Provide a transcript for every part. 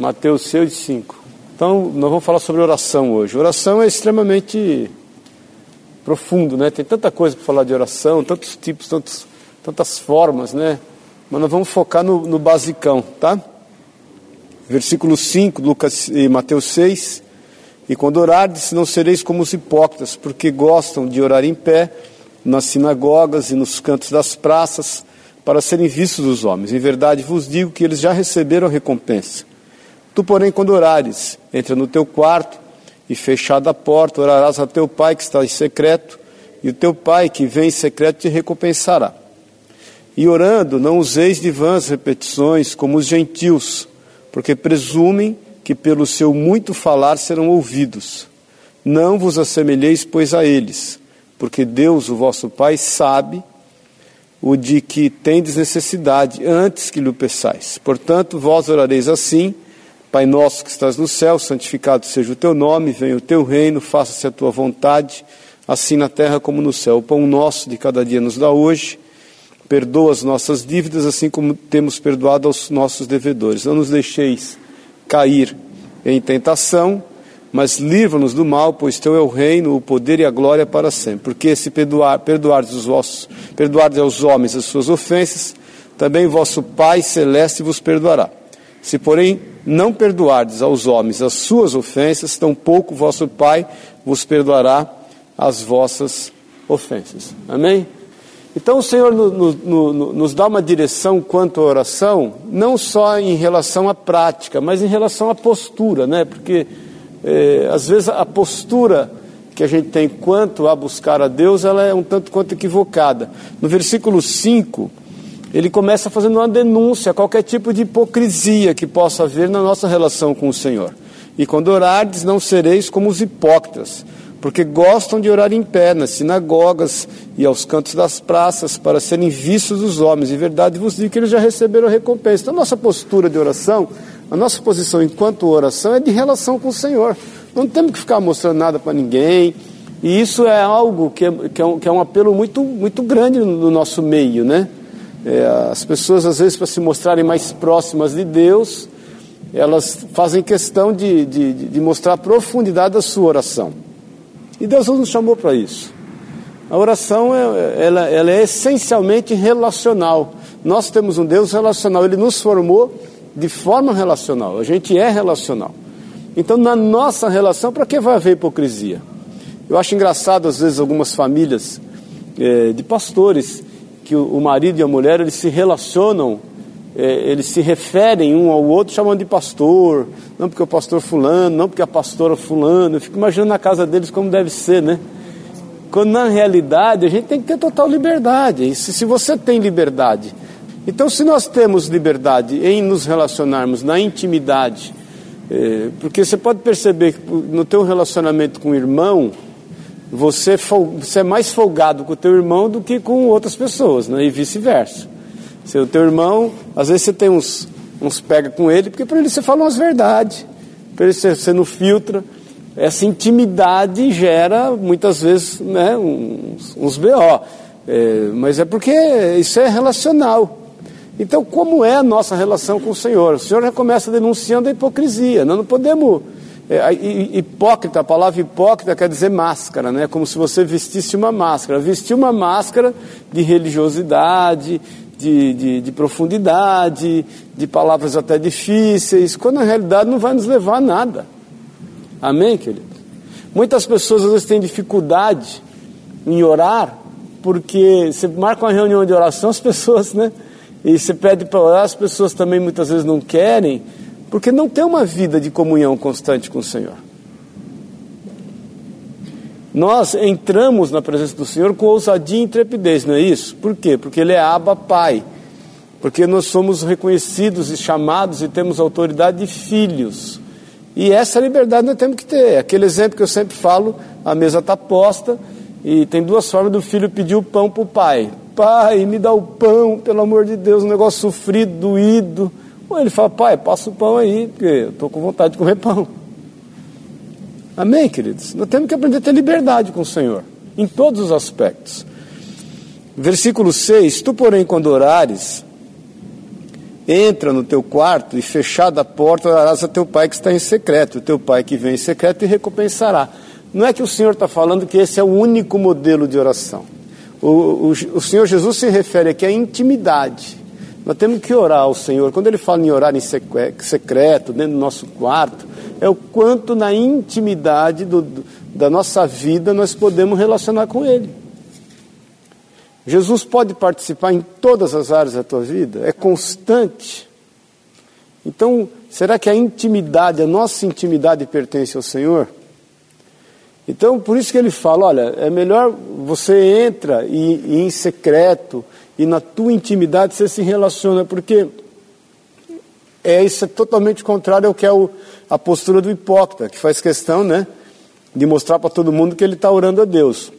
Mateus 6, 5. Então, nós vamos falar sobre oração hoje. Oração é extremamente profundo, né? Tem tanta coisa para falar de oração, tantos tipos, tantos, tantas formas, né? Mas nós vamos focar no, no basicão, tá? Versículo 5, Lucas e Mateus 6. E quando orardes, não sereis como os hipócritas, porque gostam de orar em pé, nas sinagogas e nos cantos das praças, para serem vistos dos homens. Em verdade vos digo que eles já receberam a recompensa. Tu, porém, quando orares, entra no teu quarto e fechada a porta, orarás a teu pai que está em secreto, e o teu pai que vem em secreto te recompensará. E orando, não useis de vãs repetições como os gentios, porque presumem que pelo seu muito falar serão ouvidos. Não vos assemelheis, pois, a eles, porque Deus, o vosso Pai, sabe o de que tendes necessidade, antes que lhe peçais. Portanto, vós orareis assim: Pai nosso que estás no céu, santificado seja o teu nome, venha o teu reino, faça-se a tua vontade, assim na terra como no céu. O pão nosso de cada dia nos dá hoje. Perdoa as nossas dívidas, assim como temos perdoado aos nossos devedores. Não nos deixeis cair em tentação, mas livra-nos do mal, pois teu é o reino, o poder e a glória para sempre. Porque se perdoar, perdoardes os vossos, perdoardes aos homens as suas ofensas, também vosso Pai celeste vos perdoará. Se, porém, não perdoardes aos homens as suas ofensas, tampouco vosso Pai vos perdoará as vossas ofensas. Amém? Então o Senhor no, no, no, nos dá uma direção quanto à oração, não só em relação à prática, mas em relação à postura, né? Porque é, às vezes a postura que a gente tem quanto a buscar a Deus, ela é um tanto quanto equivocada. No versículo 5, ele começa fazendo uma denúncia a qualquer tipo de hipocrisia que possa haver na nossa relação com o Senhor. E quando orardes, não sereis como os hipócritas, porque gostam de orar em pé nas sinagogas e aos cantos das praças para serem vistos dos homens. Em verdade vos digo que eles já receberam a recompensa. Então, a nossa postura de oração, a nossa posição enquanto oração é de relação com o Senhor. Não temos que ficar mostrando nada para ninguém. E isso é algo que é, que é, um, que é um apelo muito, muito grande no nosso meio, né? É, as pessoas, às vezes, para se mostrarem mais próximas de Deus, elas fazem questão de, de, de mostrar a profundidade da sua oração. E Deus nos chamou para isso. A oração é, ela, ela é essencialmente relacional. Nós temos um Deus relacional, Ele nos formou de forma relacional, a gente é relacional. Então, na nossa relação, para que vai haver hipocrisia? Eu acho engraçado, às vezes, algumas famílias é, de pastores que o, marido e a mulher eles se relacionam, é, eles se referem um ao outro chamando de pastor, não porque o pastor fulano, não porque a pastora fulano. Eu fico imaginando na casa deles como deve ser, né? Quando na realidade a gente tem que ter total liberdade. E se, se você tem liberdade, então se nós temos liberdade em nos relacionarmos na intimidade, é, porque você pode perceber que no teu relacionamento com o irmão, você, você é mais folgado com o teu irmão do que com outras pessoas, né? e vice-versa. Se o teu irmão, às vezes você tem uns, uns pega com ele, porque para ele você fala umas verdades, para ele você, você não filtra. Essa intimidade gera muitas vezes né, uns, uns BO, é, mas é porque isso é relacional. Então, como é a nossa relação com o Senhor? O Senhor já começa denunciando a hipocrisia. Nós não podemos é, hipócrita, a palavra hipócrita quer dizer máscara, né? Como se você vestisse uma máscara. Vestir uma máscara de religiosidade, de, de, de, profundidade, de palavras até difíceis, quando na realidade não vai nos levar a nada. Amém, querido? Muitas pessoas às vezes têm dificuldade em orar, porque você marca uma reunião de oração, as pessoas, né? E você pede para orar, as pessoas também muitas vezes não querem, porque não tem uma vida de comunhão constante com o Senhor. Nós entramos na presença do Senhor com ousadia e intrepidez, não é isso? Por quê? Porque Ele é Abba Pai. Porque nós somos reconhecidos e chamados e temos autoridade de filhos. E essa liberdade nós temos que ter. Aquele exemplo que eu sempre falo, a mesa está posta e tem duas formas do filho pedir o pão para o pai. Pai, me dá o pão, pelo amor de Deus, um negócio sofrido, doído. Ele fala, pai, passa o pão aí, porque eu estou com vontade de comer pão. Amém, queridos? Nós temos que aprender a ter liberdade com o Senhor, em todos os aspectos. Versículo 6: Tu, porém, quando orares, entra no teu quarto e fechada a porta, darás a teu pai que está em secreto. O teu pai que vem em secreto e recompensará. Não é que o Senhor está falando que esse é o único modelo de oração. O, o, o Senhor Jesus se refere aqui à intimidade. Nós temos que orar ao Senhor. Quando ele fala em orar em secreto, dentro do nosso quarto, é o quanto na intimidade do, da nossa vida nós podemos relacionar com Ele. Jesus pode participar em todas as áreas da tua vida, é constante. Então, será que a intimidade, a nossa intimidade pertence ao Senhor? Então, por isso que ele fala: olha, é melhor você entra e, e em secreto e na tua intimidade você se relaciona, porque é isso é totalmente contrário ao que é o, a postura do hipócrita, que faz questão, né, de mostrar para todo mundo que ele está orando a Deus.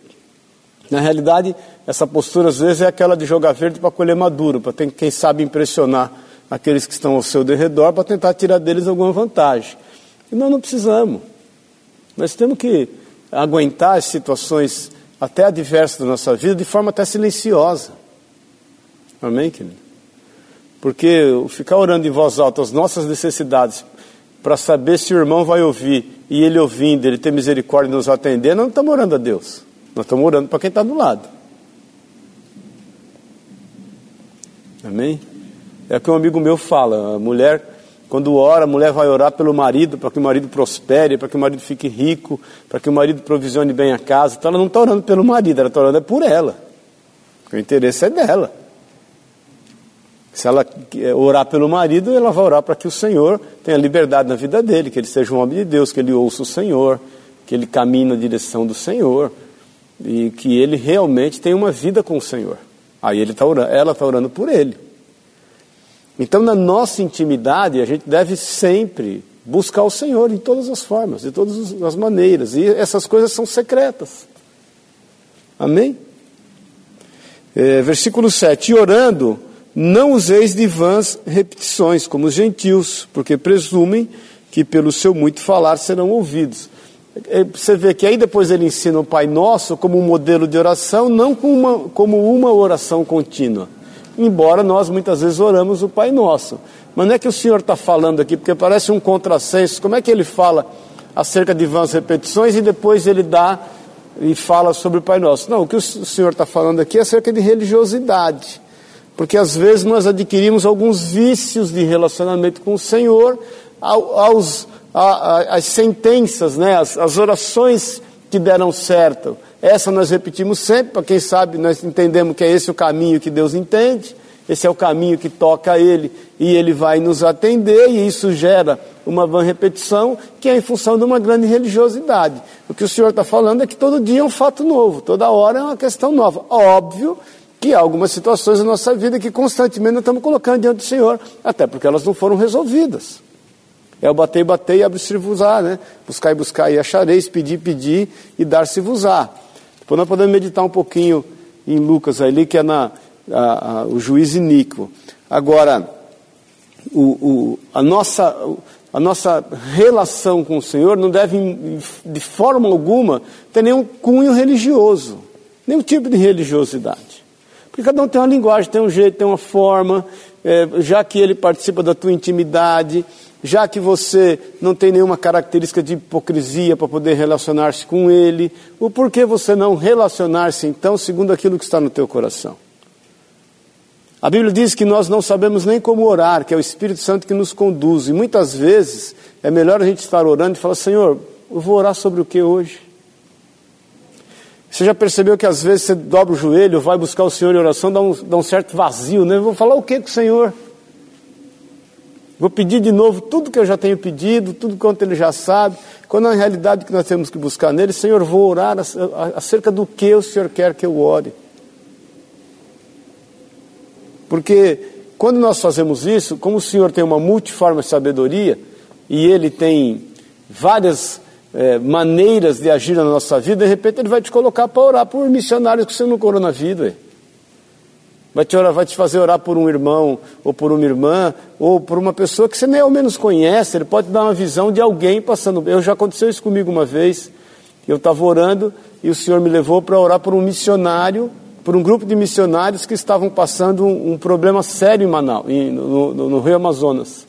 Na realidade, essa postura às vezes é aquela de jogar verde para colher maduro, para quem sabe impressionar aqueles que estão ao seu derredor para tentar tirar deles alguma vantagem. E nós não precisamos. Nós temos que aguentar as situações até adversas da nossa vida de forma até silenciosa. Amém, querido? Porque ficar orando em voz alta as nossas necessidades para saber se o irmão vai ouvir e ele ouvindo, ele ter misericórdia e nos atender, nós não estamos orando a Deus. Nós estamos orando para quem está do lado. Amém? É o que um amigo meu fala, a mulher quando ora, a mulher vai orar pelo marido, para que o marido prospere, para que o marido fique rico, para que o marido provisione bem a casa. Então ela não está orando pelo marido, ela está orando por ela. Porque o interesse é dela. Se ela orar pelo marido, ela vai orar para que o Senhor tenha liberdade na vida dele, que ele seja um homem de Deus, que ele ouça o Senhor, que ele caminhe na direção do Senhor e que ele realmente tenha uma vida com o Senhor. Aí ele tá orando, ela está orando por ele. Então, na nossa intimidade, a gente deve sempre buscar o Senhor em todas as formas, de todas as maneiras. E essas coisas são secretas. Amém? É, versículo 7: E orando, não useis de vãs repetições, como os gentios, porque presumem que pelo seu muito falar serão ouvidos. É, você vê que aí depois ele ensina o Pai Nosso como um modelo de oração, não como uma, como uma oração contínua embora nós muitas vezes oramos o Pai Nosso. Mas não é que o Senhor está falando aqui, porque parece um contrassenso. Como é que ele fala acerca de vãs repetições e depois ele dá e fala sobre o Pai Nosso? Não, o que o Senhor está falando aqui é acerca de religiosidade. Porque às vezes nós adquirimos alguns vícios de relacionamento com o Senhor, aos, as sentenças, né, as, as orações que deram certo essa nós repetimos sempre, para quem sabe nós entendemos que é esse o caminho que Deus entende, esse é o caminho que toca a Ele e Ele vai nos atender, e isso gera uma vã repetição que é em função de uma grande religiosidade. O que o Senhor está falando é que todo dia é um fato novo, toda hora é uma questão nova. Óbvio que há algumas situações na nossa vida que constantemente nós estamos colocando diante do Senhor, até porque elas não foram resolvidas. É o bater bater e abrir-se-vos-á, né? Buscar e buscar e achareis, pedir, pedir e dar-se-vos-á. Depois nós podemos meditar um pouquinho em Lucas ali, que é na, a, a, o juiz iníquo. Agora, o, o, a, nossa, a nossa relação com o Senhor não deve, de forma alguma, ter nenhum cunho religioso, nenhum tipo de religiosidade. Porque cada um tem uma linguagem, tem um jeito, tem uma forma, é, já que ele participa da tua intimidade, já que você não tem nenhuma característica de hipocrisia para poder relacionar-se com ele, o porquê você não relacionar-se então segundo aquilo que está no teu coração? A Bíblia diz que nós não sabemos nem como orar, que é o Espírito Santo que nos conduz, e muitas vezes é melhor a gente estar orando e falar: Senhor, eu vou orar sobre o que hoje? Você já percebeu que às vezes você dobra o joelho, vai buscar o Senhor em oração, dá um, dá um certo vazio, né? Vou falar o que com o Senhor? Vou pedir de novo tudo que eu já tenho pedido, tudo quanto ele já sabe, quando na realidade que nós temos que buscar nele, Senhor, vou orar acerca do que o Senhor quer que eu ore. Porque quando nós fazemos isso, como o Senhor tem uma multiforme sabedoria, e ele tem várias é, maneiras de agir na nossa vida, de repente ele vai te colocar para orar por missionários que você não orou na vida. Vai te, orar, vai te fazer orar por um irmão, ou por uma irmã, ou por uma pessoa que você nem ao menos conhece. Ele pode dar uma visão de alguém passando. Eu já aconteceu isso comigo uma vez. Eu estava orando e o Senhor me levou para orar por um missionário por um grupo de missionários que estavam passando um, um problema sério em Manaus, no, no, no Rio Amazonas.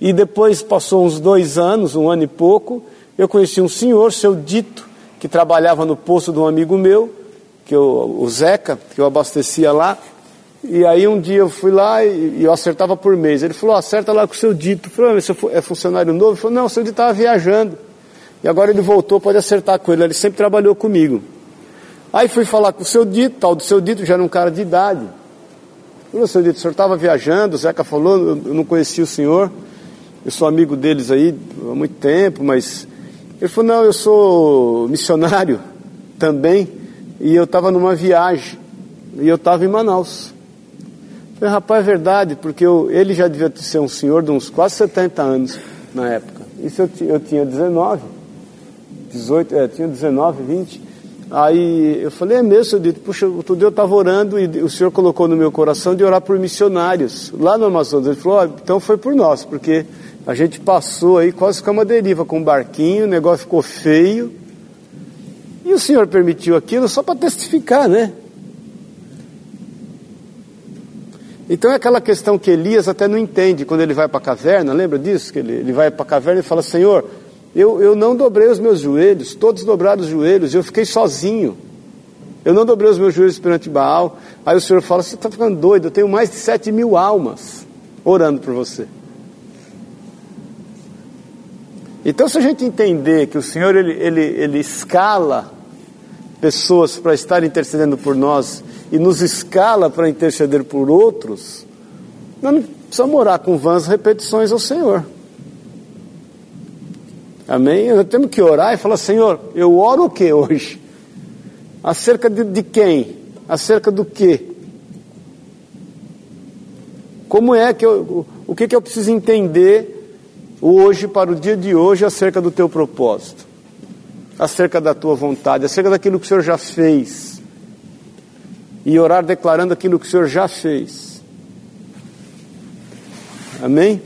E depois passou uns dois anos, um ano e pouco, eu conheci um senhor, seu Dito, que trabalhava no posto de um amigo meu, que eu, o Zeca, que eu abastecia lá. E aí um dia eu fui lá e, e eu acertava por mês. Ele falou, acerta lá com o seu Dito. Eu falei, você é funcionário novo? Ele falou, não, o seu Dito estava viajando. E agora ele voltou, pode acertar com ele. Ele sempre trabalhou comigo. Aí fui falar com o seu Dito, tal do seu Dito, já era um cara de idade. Falei, seu Dito, o senhor estava viajando, o Zeca falou, eu não conhecia o senhor. Eu sou amigo deles aí há muito tempo, mas. Ele falou, não, eu sou missionário também. E eu estava numa viagem. E eu estava em Manaus. Falei, rapaz, é verdade, porque eu, ele já devia ser um senhor de uns quase 70 anos na época. Isso eu, eu tinha 19, 18, é, tinha 19, 20. Aí eu falei, é mesmo, senhor dito, puxa, outro dia eu estava orando e o senhor colocou no meu coração de orar por missionários lá no Amazonas. Ele falou, oh, então foi por nós, porque a gente passou aí quase com uma deriva com um barquinho, o negócio ficou feio. E o senhor permitiu aquilo só para testificar, né? Então é aquela questão que Elias até não entende quando ele vai para a caverna, lembra disso? Que ele, ele vai para a caverna e fala: Senhor, eu, eu não dobrei os meus joelhos, todos dobraram os joelhos, eu fiquei sozinho. Eu não dobrei os meus joelhos perante Baal. Aí o Senhor fala: Você está ficando doido, eu tenho mais de sete mil almas orando por você. Então, se a gente entender que o Senhor ele, ele, ele escala pessoas para estar intercedendo por nós e nos escala para interceder por outros, nós não precisamos orar com vãs repetições ao Senhor. Amém? Nós temos que orar e falar: Senhor, eu oro o que hoje? Acerca de, de quem? Acerca do que? Como é que eu, o que, que eu preciso entender hoje, para o dia de hoje, acerca do teu propósito, acerca da tua vontade, acerca daquilo que o Senhor já fez, e orar declarando aquilo que o Senhor já fez. Amém?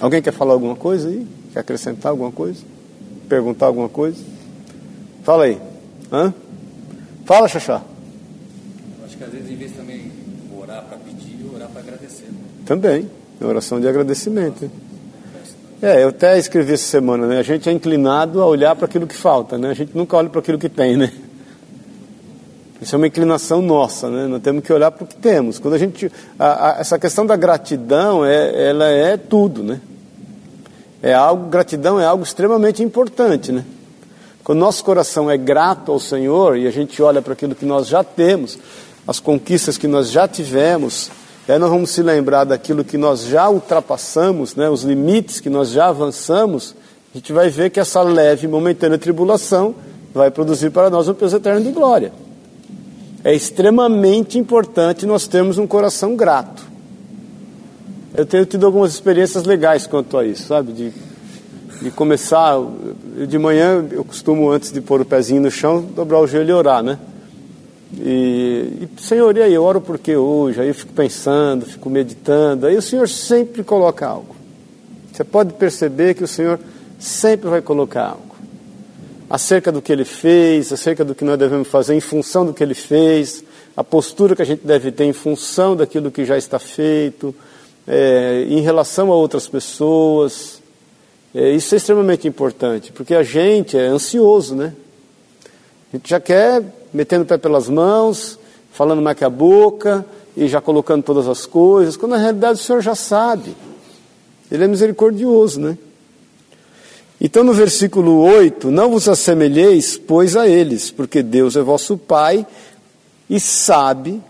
Alguém quer falar alguma coisa aí? Quer acrescentar alguma coisa? Perguntar alguma coisa? Fala aí. Hã? Fala, Xaxá. Acho que às vezes, em vez também orar para pedir, orar para agradecer. Né? Também. É oração de agradecimento. É, eu até escrevi essa semana, né? A gente é inclinado a olhar para aquilo que falta, né? A gente nunca olha para aquilo que tem, né? Isso é uma inclinação nossa, né? Nós temos que olhar para o que temos. Quando a gente, a, a, essa questão da gratidão, é, ela é tudo, né? É algo, gratidão é algo extremamente importante, né? Quando nosso coração é grato ao Senhor e a gente olha para aquilo que nós já temos, as conquistas que nós já tivemos, e aí nós vamos se lembrar daquilo que nós já ultrapassamos, né, os limites que nós já avançamos, a gente vai ver que essa leve momentânea tribulação vai produzir para nós um peso eterno de glória. É extremamente importante nós termos um coração grato. Eu tenho tido algumas experiências legais quanto a isso, sabe? De, de começar, de manhã eu costumo, antes de pôr o pezinho no chão, dobrar o joelho e orar, né? E, e Senhor, e aí, eu oro por que hoje? Aí eu fico pensando, fico meditando. Aí o Senhor sempre coloca algo. Você pode perceber que o Senhor sempre vai colocar algo. Acerca do que Ele fez, acerca do que nós devemos fazer em função do que Ele fez, a postura que a gente deve ter em função daquilo que já está feito, é, em relação a outras pessoas. É, isso é extremamente importante, porque a gente é ansioso, né? A gente já quer metendo o pé pelas mãos, falando mais que a boca e já colocando todas as coisas, quando na realidade o Senhor já sabe. Ele é misericordioso, né? Então no versículo 8: Não vos assemelheis, pois, a eles, porque Deus é vosso Pai e sabe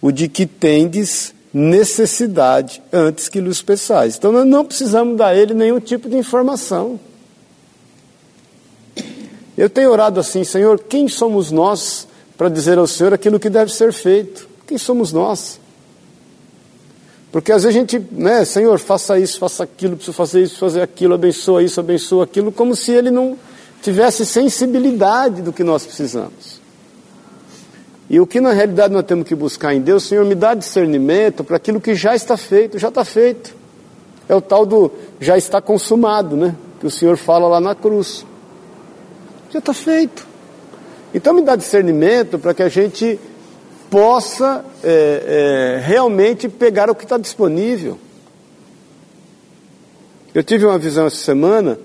o de que tendes necessidade antes que lhes peçais. Então nós não precisamos dar a ele nenhum tipo de informação. Eu tenho orado assim, Senhor, quem somos nós para dizer ao Senhor aquilo que deve ser feito? Quem somos nós? Porque às vezes a gente, né, Senhor, faça isso, faça aquilo, preciso fazer isso, fazer aquilo, abençoa isso, abençoa aquilo, como se ele não tivesse sensibilidade do que nós precisamos. E o que na realidade nós temos que buscar em Deus, Senhor, me dá discernimento para aquilo que já está feito, já está feito. É o tal do já está consumado, né? Que o Senhor fala lá na cruz. Já está feito. Então me dá discernimento para que a gente possa é, é, realmente pegar o que está disponível. Eu tive uma visão essa semana,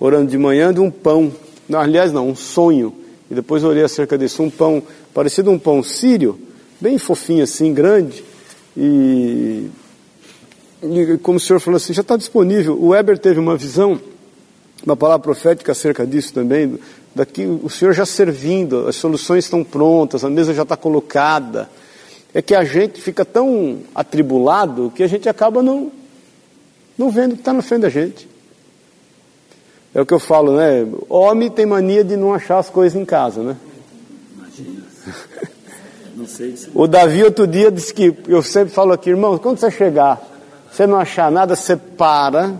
orando de manhã, de um pão. Não, aliás, não, um sonho. E depois orei acerca disso. Um pão, parecido um pão sírio, bem fofinho assim, grande. E, e como o senhor falou assim, já está disponível. O Weber teve uma visão, uma palavra profética acerca disso também. Daqui o senhor já servindo, as soluções estão prontas, a mesa já está colocada. É que a gente fica tão atribulado que a gente acaba não não vendo o que está na frente da gente. É o que eu falo, né? Homem tem mania de não achar as coisas em casa, né? Imagina. Não sei se... O Davi outro dia disse que, eu sempre falo aqui, irmão, quando você chegar, você não achar nada, você para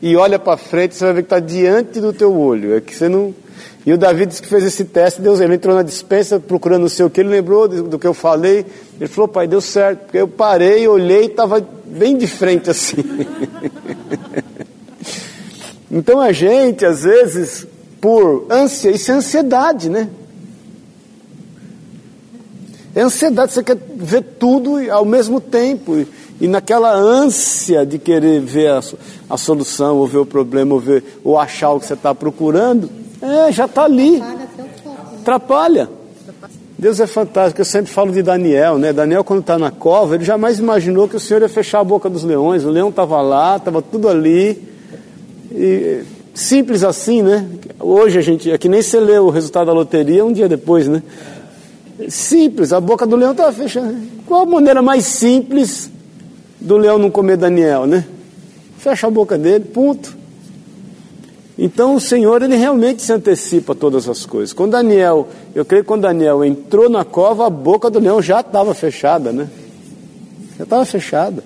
e olha para frente, você vai ver que está diante do teu olho. É que você não. E o Davi disse que fez esse teste, Deus, ele entrou na dispensa procurando não sei o que, ele lembrou do, do que eu falei. Ele falou, pai, deu certo, porque eu parei, olhei e estava bem de frente assim. então a gente, às vezes, por ânsia, isso é ansiedade, né? É ansiedade, você quer ver tudo ao mesmo tempo. E naquela ânsia de querer ver a, a solução, ou ver o problema, ou, ver, ou achar o que você está procurando, é, já está ali. Atrapalha. Deus é fantástico, eu sempre falo de Daniel, né? Daniel, quando está na cova, ele jamais imaginou que o Senhor ia fechar a boca dos leões. O leão estava lá, estava tudo ali. E, simples assim, né? Hoje a gente, é que nem você lê o resultado da loteria um dia depois, né? Simples, a boca do leão estava fechada. Qual a maneira mais simples do leão não comer Daniel, né? Fecha a boca dele, ponto. Então o Senhor, ele realmente se antecipa a todas as coisas. Quando Daniel, eu creio que quando Daniel entrou na cova, a boca do leão já estava fechada, né? Já estava fechada.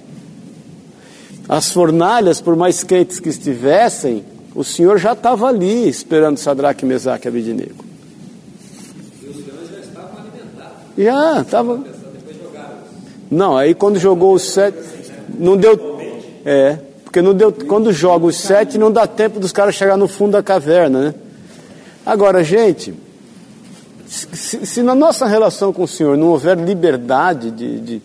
As fornalhas, por mais quentes que estivessem, o Senhor já estava ali esperando Sadraque, Mesaque e Abidinego. E os leões já estavam alimentados. Já, estava. Não, aí quando jogou os sete, não deu. É, porque não deu, quando joga os sete, não dá tempo dos caras chegar no fundo da caverna, né? Agora, gente, se, se na nossa relação com o Senhor não houver liberdade de, de,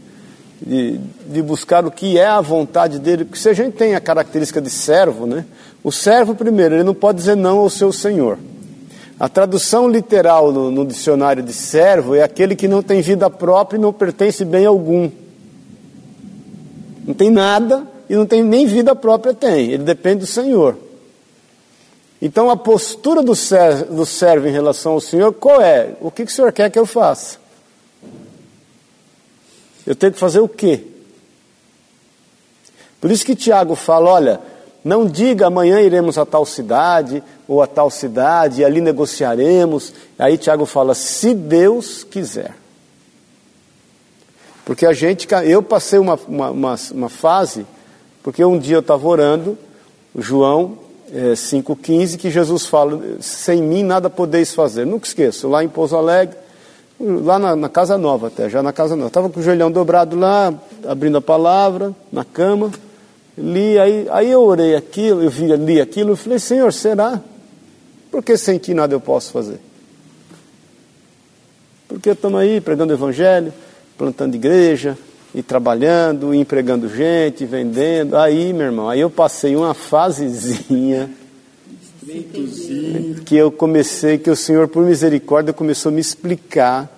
de, de, buscar o que é a vontade dele, porque se a gente tem a característica de servo, né? O servo, primeiro, ele não pode dizer não ao seu Senhor. A tradução literal no, no dicionário de servo é aquele que não tem vida própria e não pertence bem algum. Não tem nada, e não tem nem vida própria tem, ele depende do Senhor. Então a postura do servo, do servo em relação ao Senhor, qual é? O que, que o Senhor quer que eu faça? Eu tenho que fazer o quê? Por isso que Tiago fala: olha, não diga amanhã iremos a tal cidade ou a tal cidade e ali negociaremos. Aí Tiago fala: se Deus quiser. Porque a gente, eu passei uma, uma, uma, uma fase porque um dia eu estava orando, João é, 5,15, que Jesus fala: sem mim nada podeis fazer. Nunca esqueço, lá em Pouso Alegre, lá na, na Casa Nova até, já na Casa Nova. Estava com o joelhão dobrado lá, abrindo a palavra, na cama, li, aí, aí eu orei aquilo, eu vi, li aquilo, e falei: Senhor, será? Porque sem ti nada eu posso fazer? Porque estamos aí pregando o Evangelho, plantando igreja, e trabalhando, empregando gente, vendendo. Aí, meu irmão, aí eu passei uma fasezinha que eu comecei, que o Senhor, por misericórdia, começou a me explicar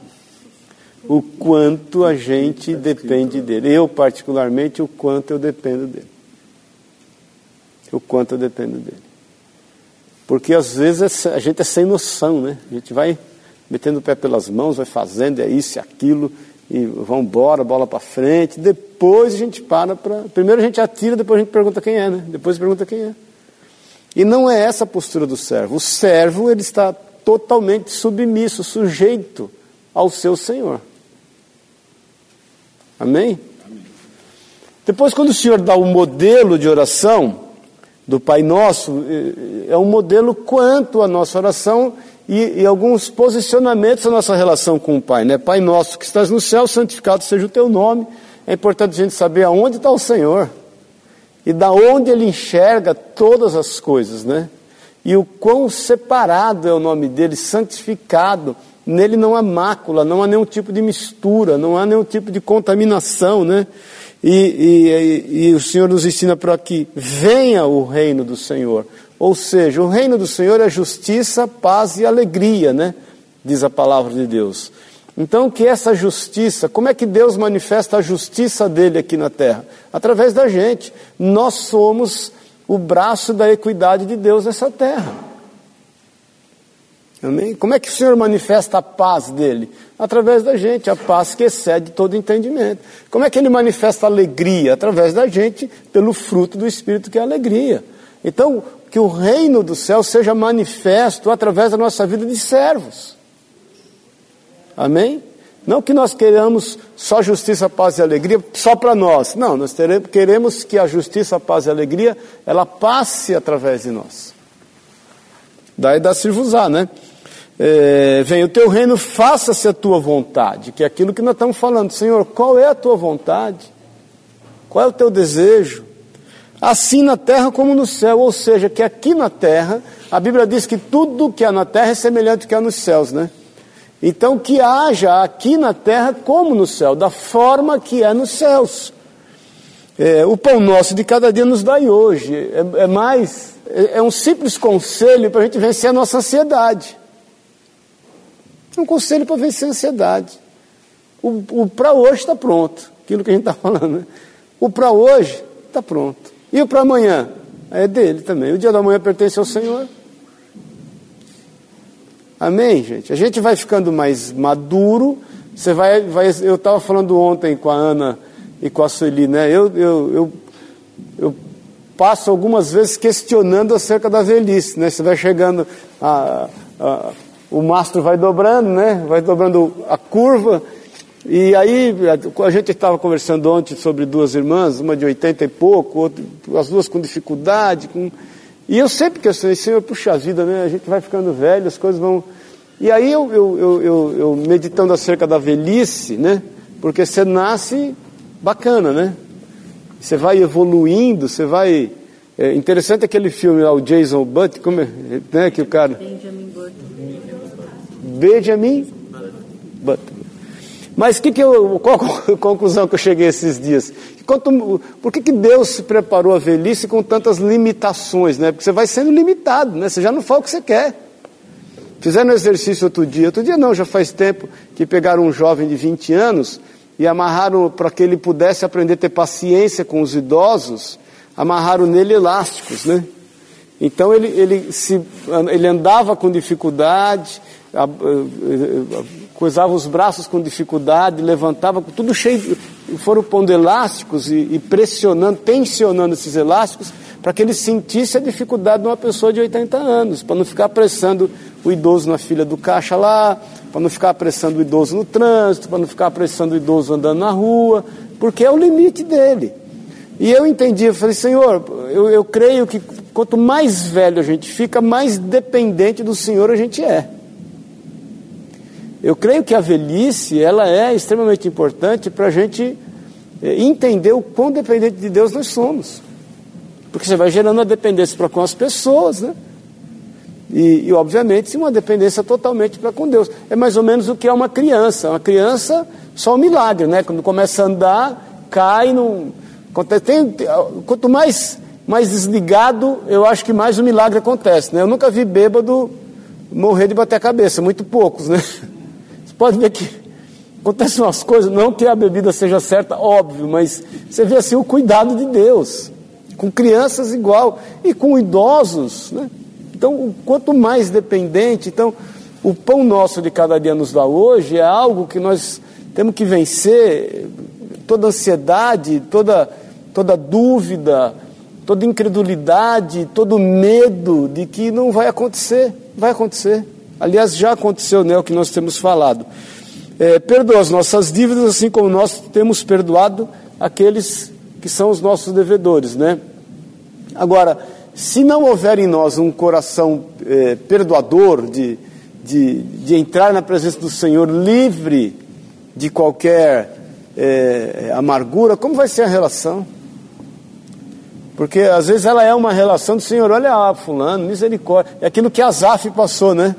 o quanto a gente depende dele. Eu, particularmente, o quanto eu dependo dele. O quanto eu dependo dele. Porque às vezes a gente é sem noção, né? A gente vai metendo o pé pelas mãos, vai fazendo, é isso e aquilo, e vamos embora, bola para frente. Depois a gente para para. Primeiro a gente atira, depois a gente pergunta quem é, né? Depois pergunta quem é. E não é essa a postura do servo. O servo ele está totalmente submisso, sujeito ao seu Senhor. Amém? Amém? Depois, quando o Senhor dá o modelo de oração do Pai Nosso, é, um modelo quanto a nossa oração e, e, alguns posicionamentos da nossa relação com o Pai. Né? Pai nosso que estás no céu, santificado seja o teu nome. É importante a gente saber aonde está o Senhor e da onde Ele enxerga todas as coisas, né? E o quão separado é o nome dele, santificado nele não há mácula, não há nenhum tipo de mistura, não há nenhum tipo de contaminação, né? E, e, e, o Senhor nos ensina para que venha o reino do Senhor. Ou seja, o reino do Senhor é justiça, paz e alegria, né? Diz a palavra de Deus. Então, que essa justiça, como é que Deus manifesta a justiça dele aqui na terra? Através da gente. Nós somos o braço da equidade de Deus nessa terra. Amém? Como é que o Senhor manifesta a paz dele? Através da gente, a paz que excede todo entendimento. Como é que ele manifesta a alegria? Através da gente, pelo fruto do Espírito que é a alegria. Então, que o reino do céu seja manifesto através da nossa vida de servos. Amém? Não que nós queremos só justiça, paz e alegria só para nós. Não, nós teremos, queremos que a justiça, paz e alegria ela passe através de nós. Daí dá se usar, né? É, o teu reino, faça-se a tua vontade, que é aquilo que nós estamos falando. Senhor, qual é a tua vontade? Qual é o teu desejo? Assim na terra como no céu, ou seja, que aqui na terra, a Bíblia diz que tudo que há na terra é semelhante ao que há nos céus, né? Então, que haja aqui na terra como no céu, da forma que é nos céus. É, o pão nosso de cada dia nos dai hoje. É, é mais, é, é, um simples conselho para a gente vencer a nossa ansiedade. Um conselho para vencer a ansiedade. O, o para hoje está pronto, aquilo que a gente está falando. Né? O para hoje está pronto. E o para amanhã? É dele também. O dia da manhã pertence ao Senhor. Amém, gente? A gente vai ficando mais maduro. Você vai, vai eu estava falando ontem com a Ana e com a Sueli, né? Eu, eu, eu, eu passo algumas vezes questionando acerca da velhice, né? Você vai chegando, a, a, o mastro vai dobrando, né? Vai dobrando a curva. E aí, a gente estava conversando ontem sobre duas irmãs, uma de 80 e pouco, outra, as duas com dificuldade, com e eu sempre questionei, Senhor, puxa vida, né? A gente vai ficando velho, as coisas vão. E aí eu, eu, eu, eu, meditando acerca da velhice, né? Porque você nasce bacana, né? Você vai evoluindo, você vai. É interessante aquele filme lá, o Jason Button, como é, né, que o cara. Benjamin. Benjamin Button. Mas que que eu, qual a conclusão que eu cheguei esses dias? Quanto, por que, que Deus se preparou a velhice com tantas limitações? Né? Porque você vai sendo limitado, né? você já não fala o que você quer. Fizeram um exercício outro dia, outro dia não, já faz tempo, que pegaram um jovem de 20 anos e amarraram para que ele pudesse aprender a ter paciência com os idosos, amarraram nele elásticos, né? Então ele, ele, se, ele andava com dificuldade, coisava os braços com dificuldade, levantava, tudo cheio, foram pondo elásticos e, e pressionando, tensionando esses elásticos, para que ele sentisse a dificuldade de uma pessoa de 80 anos, para não ficar apressando o idoso na fila do caixa lá, para não ficar apressando o idoso no trânsito, para não ficar apressando o idoso andando na rua, porque é o limite dele. E eu entendi, eu falei, Senhor, eu, eu creio que quanto mais velho a gente fica, mais dependente do Senhor a gente é. Eu creio que a velhice ela é extremamente importante para a gente eh, entender o quão dependente de Deus nós somos. Porque você vai gerando uma dependência para com as pessoas, né? E, e, obviamente, uma dependência totalmente para com Deus. É mais ou menos o que é uma criança. Uma criança, só um milagre, né? Quando começa a andar, cai, não. Tem, quanto mais, mais desligado, eu acho que mais o milagre acontece, né? Eu nunca vi bêbado morrer de bater a cabeça, muito poucos, né? pode ver que acontecem umas coisas, não que a bebida seja certa, óbvio, mas você vê assim o cuidado de Deus, com crianças igual, e com idosos, né? Então, quanto mais dependente, então, o pão nosso de cada dia nos dá hoje é algo que nós temos que vencer, toda ansiedade, toda, toda dúvida, toda incredulidade, todo medo de que não vai acontecer, vai acontecer. Aliás, já aconteceu, né, o que nós temos falado. É, perdoa as nossas dívidas, assim como nós temos perdoado aqueles que são os nossos devedores, né? Agora, se não houver em nós um coração é, perdoador, de, de, de, entrar na presença do Senhor livre de qualquer é, amargura, como vai ser a relação? Porque às vezes ela é uma relação do Senhor, olha lá, fulano, misericórdia. É aquilo que Azaf passou, né?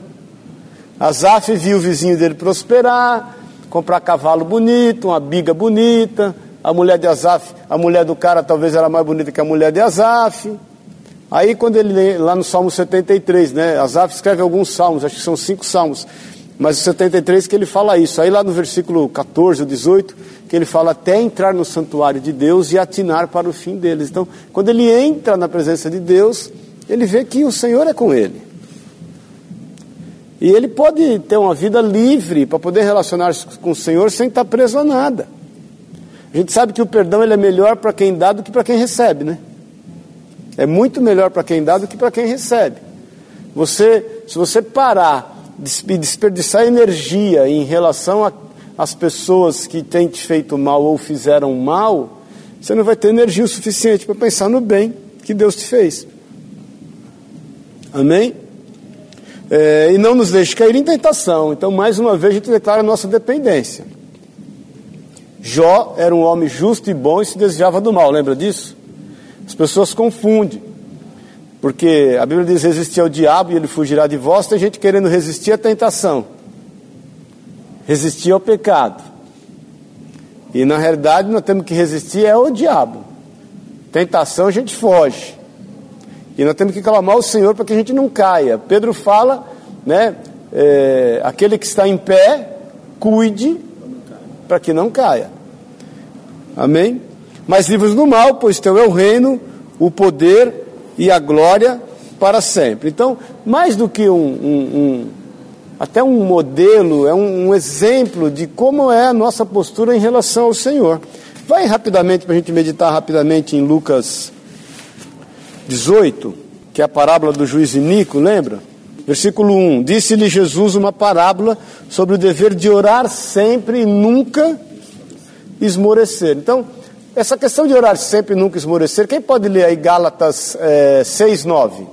Asaf viu o vizinho dele prosperar, comprar cavalo bonito, uma biga bonita. A mulher de Asaf, a mulher do cara talvez era mais bonita que a mulher de Asaf. Aí quando ele lê lá no Salmo 73, né? Asaf escreve alguns salmos, acho que são cinco salmos. Mas o 73 que ele fala isso. Aí lá no versículo 14 ou 18, que ele fala até entrar no santuário de Deus e atinar para o fim deles. Então, quando ele entra na presença de Deus, ele vê que o Senhor é com ele. E ele pode ter uma vida livre para poder relacionar-se com o Senhor sem estar preso a nada. A gente sabe que o perdão ele é melhor para quem dá do que para quem recebe, né? É muito melhor para quem dá do que para quem recebe. Você, se você parar de desperdiçar energia em relação às pessoas que têm te feito mal ou fizeram mal, você não vai ter energia o suficiente para pensar no bem que Deus te fez. Amém? É, e não nos deixe cair em tentação. Então, mais uma vez, a gente declara a nossa dependência. Jó era um homem justo e bom e se desviava do mal, lembra disso? As pessoas confundem. Porque a Bíblia diz: resistir ao diabo e ele fugirá de vós. Tem gente querendo resistir à tentação, resistir ao pecado. E na realidade nós temos que resistir é ao diabo. Tentação a gente foge. E nós temos que clamar ao Senhor para que a gente não caia. Pedro fala, né? É, aquele que está em pé, cuide para que não caia. Amém? Mas livros do mal, pois teu é o reino, o poder e a glória para sempre. Então, mais do que um, um, um até um modelo, é um, um, exemplo de como é a nossa postura em relação ao Senhor. Vai rapidamente para a gente meditar rapidamente em Lucas 18, que é a parábola do juiz Inico, lembra? Versículo 1: Disse-lhe Jesus uma parábola sobre o dever de orar sempre e nunca esmorecer. Então, essa questão de orar sempre e nunca esmorecer, quem pode ler aí Gálatas é, 6, 9?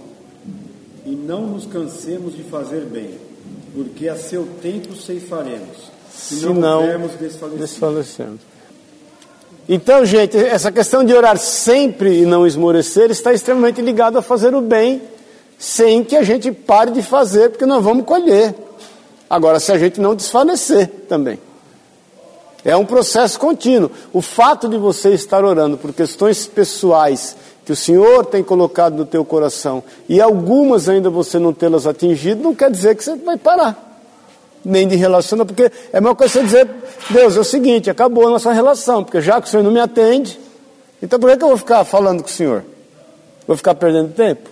E não nos cansemos de fazer bem, porque a seu tempo ceifaremos, se, se não, não desfalecendo. Então, gente, essa questão de orar sempre e não esmorecer está extremamente ligada a fazer o bem, sem que a gente pare de fazer, porque nós vamos colher. Agora, se a gente não desfalecer também. É um processo contínuo. O fato de você estar orando por questões pessoais que o Senhor tem colocado no teu coração e algumas ainda você não tê-las atingido, não quer dizer que você vai parar. Nem de relacionar, porque é a mesma coisa você dizer, Deus, é o seguinte, acabou a nossa relação, porque já que o Senhor não me atende, então por que, que eu vou ficar falando com o Senhor? Vou ficar perdendo tempo?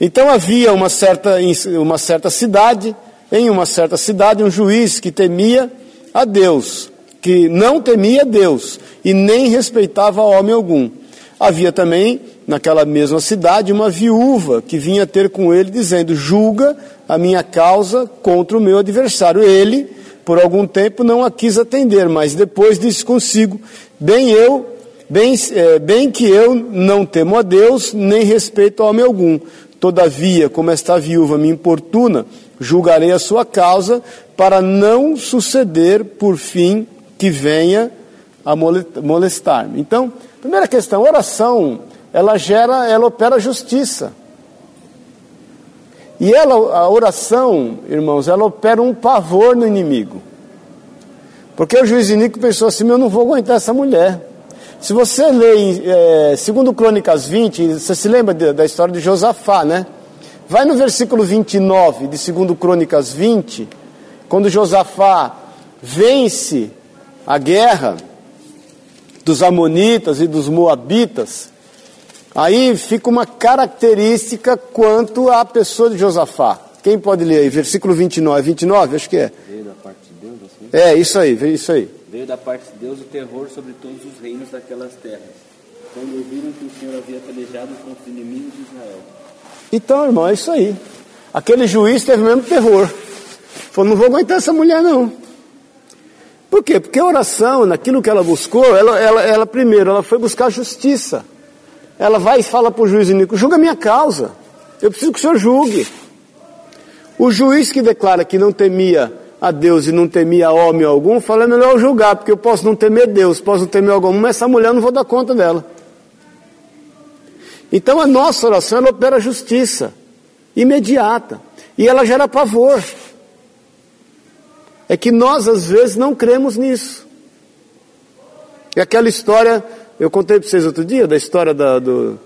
Então havia uma certa, uma certa cidade, em uma certa cidade, um juiz que temia a Deus, que não temia Deus e nem respeitava homem algum. Havia também naquela mesma cidade uma viúva que vinha ter com ele dizendo: Julga a minha causa contra o meu adversário. Ele, por algum tempo, não a quis atender, mas depois disse consigo: Bem eu, bem, é, bem que eu não temo a Deus, nem respeito a homem algum. Todavia, como esta viúva me importuna, julgarei a sua causa, para não suceder, por fim, que venha a molestar-me. Então, primeira questão, oração, ela gera, ela opera justiça. E ela, a oração, irmãos, ela opera um pavor no inimigo. Porque o juiz Inico pensou assim: eu não vou aguentar essa mulher. Se você lê é, segundo Crônicas 20, você se lembra de, da história de Josafá, né? Vai no versículo 29 de 2 Crônicas 20, quando Josafá vence a guerra dos Amonitas e dos Moabitas, aí fica uma característica quanto à pessoa de Josafá. Quem pode ler aí? Versículo 29, 29, acho que é. Veio da parte de Deus, assim? É, isso aí, veio isso aí. Veio da parte de Deus o terror sobre todos os reinos daquelas terras, quando ouviram que o Senhor havia pelejado com os inimigos de Israel. Então, irmão, é isso aí. Aquele juiz teve o mesmo terror. Falou, não vou aguentar essa mulher não. Por quê? Porque a oração, naquilo que ela buscou, ela, ela, ela primeiro, ela foi buscar justiça. Ela vai e fala para o juiz Nico, julga minha causa. Eu preciso que o senhor julgue. O juiz que declara que não temia a Deus e não temia homem algum, fala, é melhor eu julgar, porque eu posso não temer Deus, posso não temer algum, mas essa mulher eu não vou dar conta dela. Então a nossa oração ela opera justiça imediata e ela gera pavor. É que nós às vezes não cremos nisso. E aquela história, eu contei para vocês outro dia, da história da, do,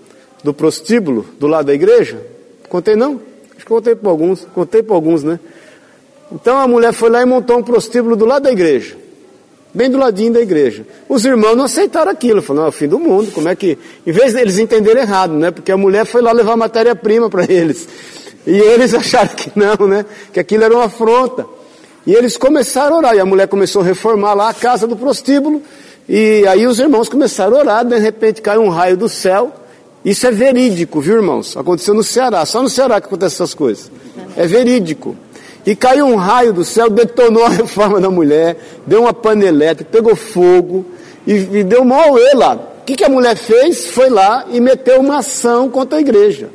do prostíbulo do lado da igreja. Contei não? Acho que contei para alguns, contei para alguns, né? Então a mulher foi lá e montou um prostíbulo do lado da igreja bem do ladinho da igreja. Os irmãos não aceitaram aquilo, falaram, é o fim do mundo, como é que... Em vez deles entenderem errado, né? Porque a mulher foi lá levar matéria-prima para eles. E eles acharam que não, né? Que aquilo era uma afronta. E eles começaram a orar, e a mulher começou a reformar lá a casa do prostíbulo, e aí os irmãos começaram a orar, de repente caiu um raio do céu, isso é verídico, viu irmãos? Aconteceu no Ceará, só no Ceará que acontecem essas coisas. É verídico. E caiu um raio do céu, detonou a reforma da mulher, deu uma panela elétrica, pegou fogo e, e deu um mau lá. O que, que a mulher fez? Foi lá e meteu uma ação contra a igreja.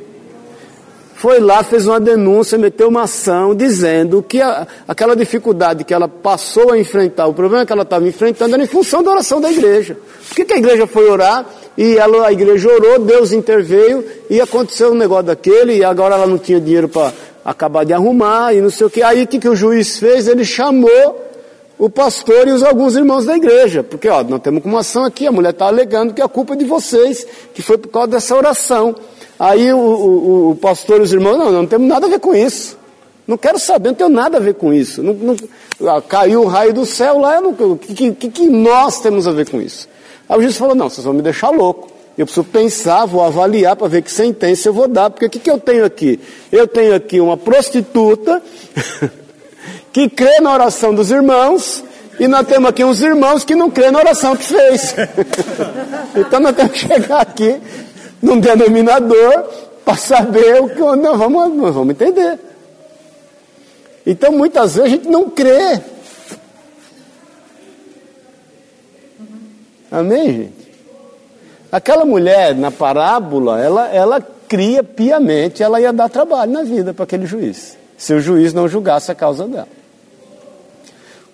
Foi lá, fez uma denúncia, meteu uma ação dizendo que a, aquela dificuldade que ela passou a enfrentar, o problema que ela estava enfrentando era em função da oração da igreja. Por que, que a igreja foi orar? E ela, a igreja orou, Deus interveio e aconteceu um negócio daquele, e agora ela não tinha dinheiro para acabar de arrumar e não sei o que. Aí o que, que o juiz fez? Ele chamou o pastor e os alguns irmãos da igreja, porque ó, nós temos uma ação aqui, a mulher está alegando que a culpa é de vocês, que foi por causa dessa oração. Aí o, o, o pastor e os irmãos, não, não temos nada a ver com isso. Não quero saber, não tenho nada a ver com isso. Não, não, ah, caiu o raio do céu lá, o que, que, que nós temos a ver com isso? Aí o juiz falou, não, vocês vão me deixar louco. Eu preciso pensar, vou avaliar para ver que sentença eu vou dar, porque o que, que eu tenho aqui? Eu tenho aqui uma prostituta que crê na oração dos irmãos, e nós temos aqui uns irmãos que não crê na oração que fez. então nós temos que chegar aqui num denominador para saber o que nós vamos, nós vamos entender. Então muitas vezes a gente não crê. Amém, gente? Aquela mulher na parábola, ela, ela cria piamente, ela ia dar trabalho na vida para aquele juiz, se o juiz não julgasse a causa dela.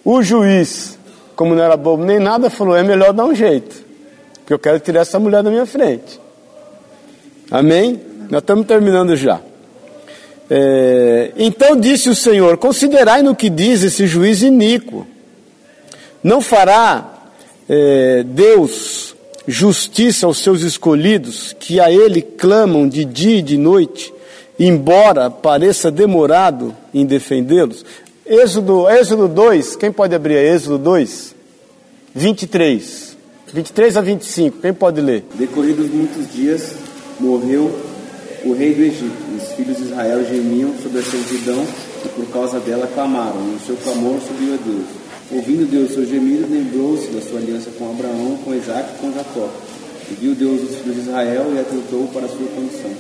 O juiz, como não era bobo nem nada, falou: é melhor dar um jeito, porque eu quero tirar essa mulher da minha frente. Amém? Nós estamos terminando já. É, então disse o Senhor: Considerai no que diz esse juiz iníquo. Não fará é, Deus justiça aos seus escolhidos, que a ele clamam de dia e de noite, embora pareça demorado em defendê-los. Êxodo, Êxodo 2, quem pode abrir Êxodo 2? 23. 23 a 25, quem pode ler? Decorridos muitos dias, morreu o rei do Egito. Os filhos de Israel gemiam sobre a servidão e por causa dela clamaram, e o seu clamor subiu a Deus. Ouvindo Deus seu gemido, lembrou-se da sua aliança com Abraão, com Isaac e com Jacó. E viu Deus os filhos de Israel e atentou para a sua condição.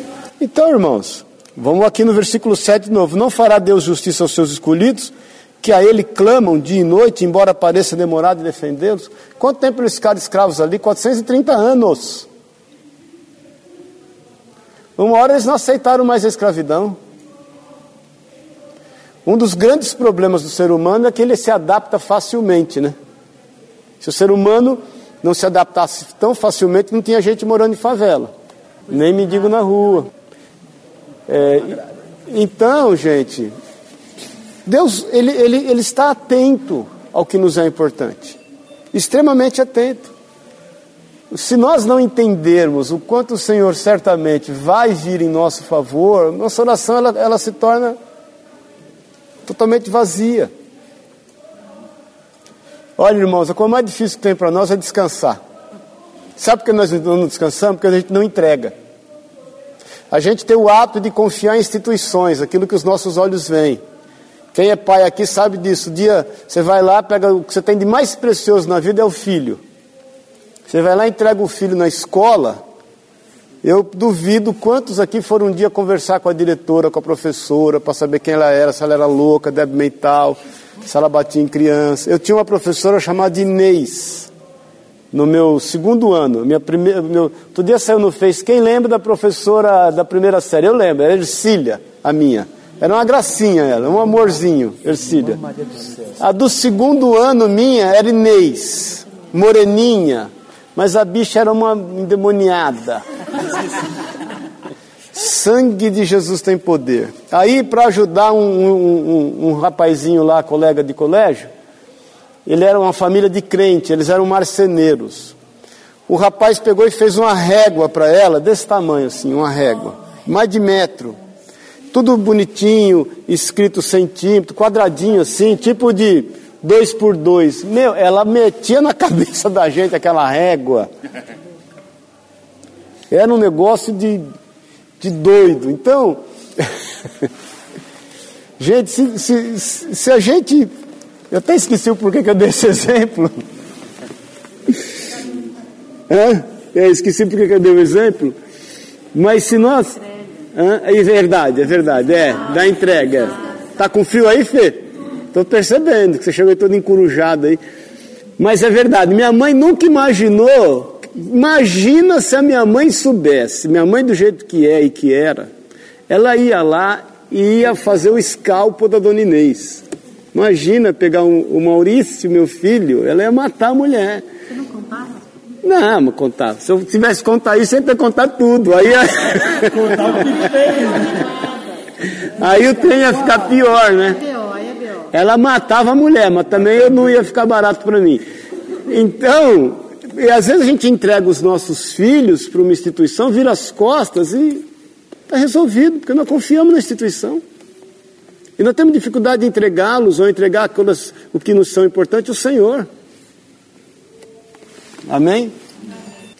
Então, irmãos, vamos aqui no versículo 7 de novo. Não fará Deus justiça aos seus escolhidos, que a ele clamam dia e noite, embora pareça demorado de defendê-los? Quanto tempo eles ficaram escravos ali? 430 anos. Uma hora eles não aceitaram mais a escravidão. Um dos grandes problemas do ser humano é que ele se adapta facilmente, né? Se o ser humano não se adaptasse tão facilmente, não tinha gente morando em favela, nem mendigo na rua. É, então, gente, Deus ele, ele, ele está atento ao que nos é importante, extremamente atento. Se nós não entendermos o quanto o Senhor certamente vai vir em nosso favor, nossa oração ela, ela se torna totalmente vazia. Olha, irmãos, a coisa mais difícil que tem para nós é descansar. Sabe por que nós não descansamos? Porque a gente não entrega. A gente tem o hábito de confiar em instituições, aquilo que os nossos olhos veem. Quem é pai aqui sabe disso. O dia você vai lá, pega o que você tem de mais precioso na vida é o filho. Você vai lá e entrega o filho na escola, eu duvido quantos aqui foram um dia conversar com a diretora, com a professora, para saber quem ela era, se ela era louca, débil mental, se ela batia em criança. Eu tinha uma professora chamada Inês, no meu segundo ano. Minha primeira, meu, outro dia saiu no Face, quem lembra da professora da primeira série? Eu lembro, era Ercília, a minha. Era uma gracinha ela, um amorzinho, Ercília. A do segundo ano minha era Inês, moreninha, mas a bicha era uma endemoniada. Sangue de Jesus tem poder. Aí, para ajudar um, um, um, um, rapazinho lá, colega de colégio, ele era uma família de crente, eles eram marceneiros. O rapaz pegou e fez uma régua para ela, desse tamanho assim, uma régua, mais de metro. Tudo bonitinho, escrito centímetro, quadradinho assim, tipo de dois por dois. Meu, ela metia na cabeça da gente aquela régua. Era um negócio de, de doido. Então, gente, se, se, se a gente eu até esqueci o porquê que eu dei esse exemplo. é? Eu esqueci porque que eu dei o exemplo. Mas se nós. É verdade, é verdade. É, da entrega. Tá com frio aí, Fê? Tô percebendo que você chegou aí todo encurujado aí. Mas é verdade, minha mãe nunca imaginou. Imagina se a minha mãe soubesse, minha mãe do jeito que é e que era, ela ia lá e ia fazer o escalpo da dona Inês. Imagina pegar um, o Maurício, meu filho, ela ia matar a mulher. Você não contava? Não, mas contar. Se eu tivesse contar isso, eu ia contar tudo. Aí, contar o que fez. aí o trem ia ficar pior, né? É pior, é pior. Ela matava a mulher, mas também eu não ia ficar barato para mim. Então, e às vezes a gente entrega os nossos filhos para uma instituição, vira as costas e está resolvido, porque nós confiamos na instituição. E nós temos dificuldade de entregá-los ou entregar aquelas, o que nos são importantes, o Senhor. Amém?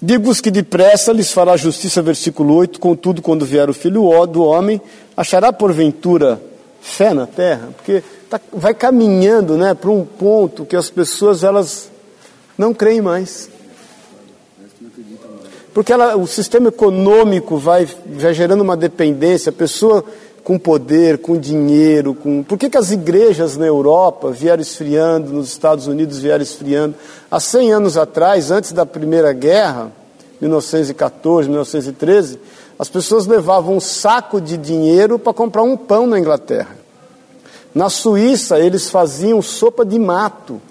Digo-vos que depressa lhes fará justiça, versículo 8, contudo, quando vier o filho do homem, achará porventura fé na terra? Porque tá, vai caminhando né, para um ponto que as pessoas elas não creem mais. Porque ela, o sistema econômico vai, vai gerando uma dependência, a pessoa com poder, com dinheiro, com. Por que, que as igrejas na Europa vieram esfriando, nos Estados Unidos vieram esfriando? Há 100 anos atrás, antes da Primeira Guerra, 1914, 1913, as pessoas levavam um saco de dinheiro para comprar um pão na Inglaterra. Na Suíça, eles faziam sopa de mato.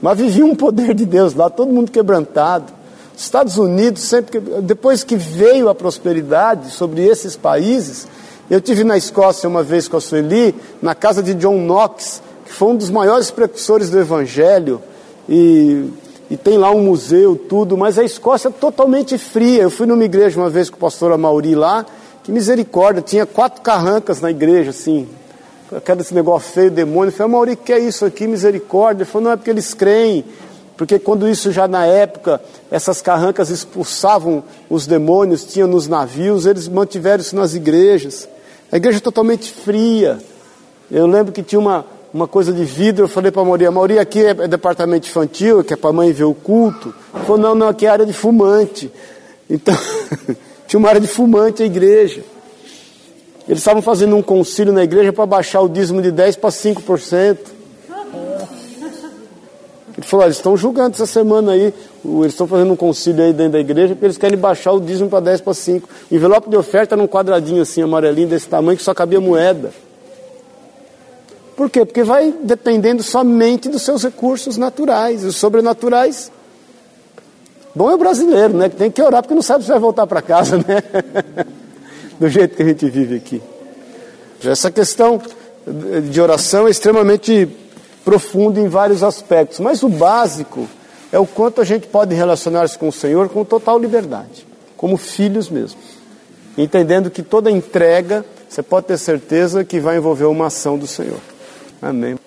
Mas viviam um poder de Deus lá, todo mundo quebrantado. Estados Unidos, sempre que, depois que veio a prosperidade sobre esses países, eu tive na Escócia uma vez com a Sueli, na casa de John Knox, que foi um dos maiores precursores do Evangelho, e, e tem lá um museu, tudo, mas a Escócia é totalmente fria. Eu fui numa igreja uma vez com o pastor Amauri lá, que misericórdia, tinha quatro carrancas na igreja, assim, aquele negócio feio, demônio. Eu falei, Amauri, o que é isso aqui, misericórdia? Ele falou, não, é porque eles creem porque quando isso já na época, essas carrancas expulsavam os demônios, tinha nos navios, eles mantiveram isso nas igrejas. A igreja é totalmente fria. Eu lembro que tinha uma, uma coisa de vidro, eu falei para a Mauri, a Mauri aqui é, é departamento infantil, que é para mãe ver o culto. Ele falou, não, não, aqui é área de fumante. Então, tinha uma área de fumante a igreja. Eles estavam fazendo um concílio na igreja para baixar o dízimo de 10% para 5%. Ele falou: eles estão julgando essa semana aí, eles estão fazendo um concílio aí dentro da igreja, porque eles querem baixar o dízimo para 10 para 5. Envelope de oferta num quadradinho assim, amarelinho, desse tamanho, que só cabia moeda. Por quê? Porque vai dependendo somente dos seus recursos naturais, os sobrenaturais. Bom é o brasileiro, né? Que tem que orar porque não sabe se vai voltar para casa, né? Do jeito que a gente vive aqui. Essa questão de oração é extremamente profundo em vários aspectos, mas o básico é o quanto a gente pode relacionar-se com o Senhor com total liberdade, como filhos mesmo. Entendendo que toda entrega, você pode ter certeza que vai envolver uma ação do Senhor. Amém.